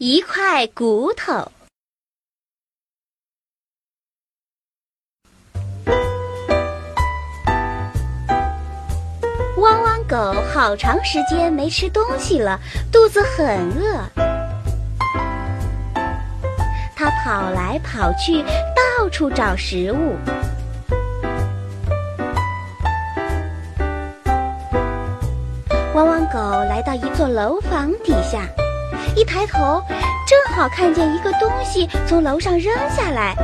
一块骨头。汪汪狗好长时间没吃东西了，肚子很饿。它跑来跑去，到处找食物。汪汪狗来到一座楼房底下，一抬头，正好看见一个东西从楼上扔下来。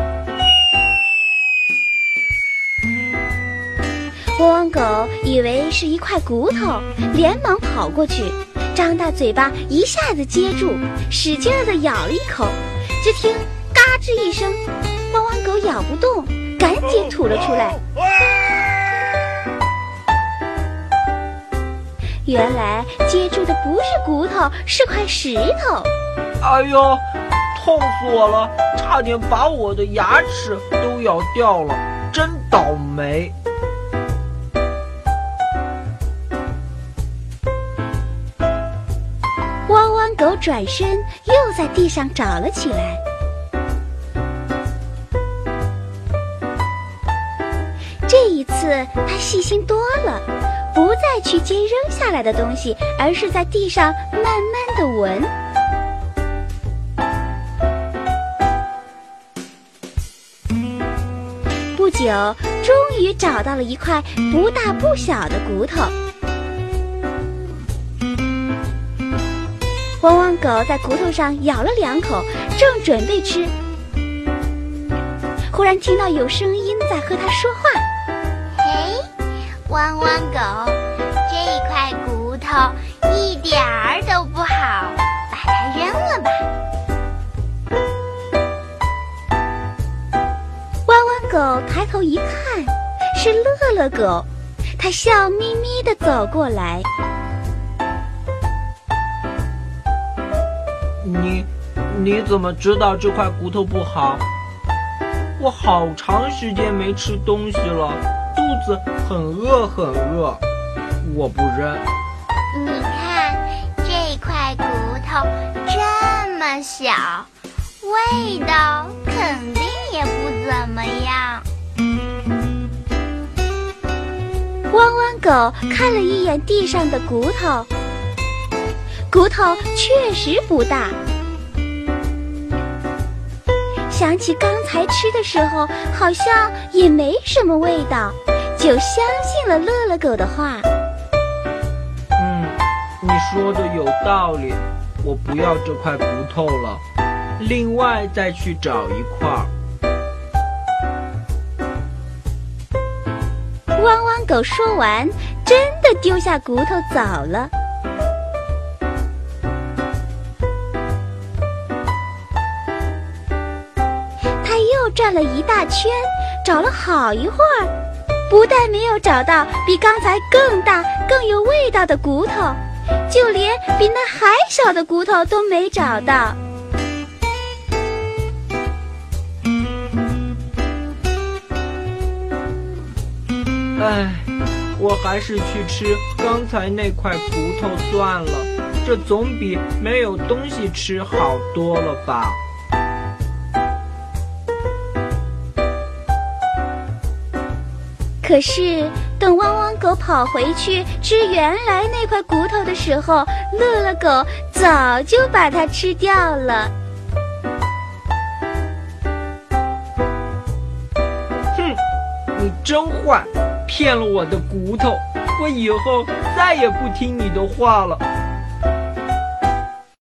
汪汪狗以为是一块骨头，连忙跑过去，张大嘴巴一下子接住，使劲的咬了一口。只听“嘎吱”一声，汪汪狗咬不动，赶紧吐了出来。原来接住的不是骨头，是块石头。哎呦，痛死我了！差点把我的牙齿都咬掉了，真倒霉。汪汪狗转身，又在地上找了起来。这一次，它细心多了，不再去接扔下来的东西，而是在地上慢慢的闻。不久，终于找到了一块不大不小的骨头。汪汪狗在骨头上咬了两口，正准备吃，忽然听到有声音在和它说话：“嘿，汪汪狗，这块骨头一点儿都不好，把它扔了吧。”汪汪狗抬头一看，是乐乐狗，它笑眯眯的走过来。你，你怎么知道这块骨头不好？我好长时间没吃东西了，肚子很饿很饿，我不认。你看这块骨头这么小，味道肯定也不怎么样。汪汪狗看了一眼地上的骨头。骨头确实不大，想起刚才吃的时候好像也没什么味道，就相信了乐乐狗的话。嗯，你说的有道理，我不要这块骨头了，另外再去找一块。汪汪狗说完，真的丢下骨头走了。转了一大圈，找了好一会儿，不但没有找到比刚才更大、更有味道的骨头，就连比那还小的骨头都没找到。唉，我还是去吃刚才那块骨头算了，这总比没有东西吃好多了吧。可是，等汪汪狗跑回去吃原来那块骨头的时候，乐乐狗早就把它吃掉了。哼，你真坏，骗了我的骨头，我以后再也不听你的话了。